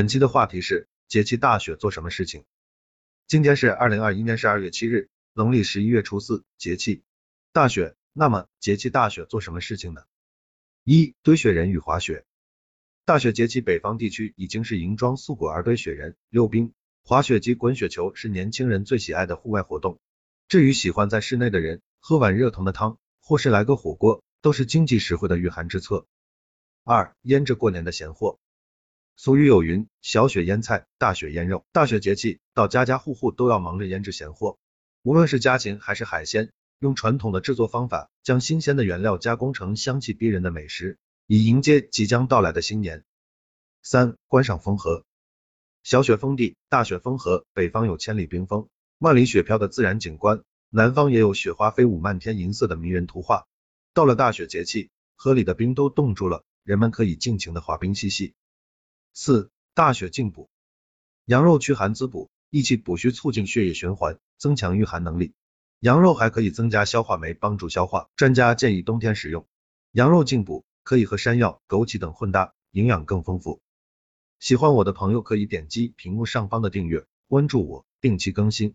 本期的话题是节气大雪做什么事情？今天是二零二一年十二月七日，农历十一月初四，节气大雪。那么节气大雪做什么事情呢？一堆雪人与滑雪。大雪节气，北方地区已经是银装素裹而堆雪人、溜冰、滑雪及滚雪球是年轻人最喜爱的户外活动。至于喜欢在室内的人，喝碗热腾的汤，或是来个火锅，都是经济实惠的御寒之策。二腌制过年的闲货。俗语有云，小雪腌菜，大雪腌肉。大雪节气到，家家户户都要忙着腌制咸货，无论是家禽还是海鲜，用传统的制作方法，将新鲜的原料加工成香气逼人的美食，以迎接即将到来的新年。三观赏风荷。小雪封地，大雪封河，北方有千里冰封。万里雪飘的自然景观，南方也有雪花飞舞漫天银色的迷人图画。到了大雪节气，河里的冰都冻住了，人们可以尽情的滑冰嬉戏。四、大雪进补，羊肉驱寒滋补，益气补虚，促进血液循环，增强御寒能力。羊肉还可以增加消化酶，帮助消化。专家建议冬天食用。羊肉进补可以和山药、枸杞等混搭，营养更丰富。喜欢我的朋友可以点击屏幕上方的订阅，关注我，定期更新。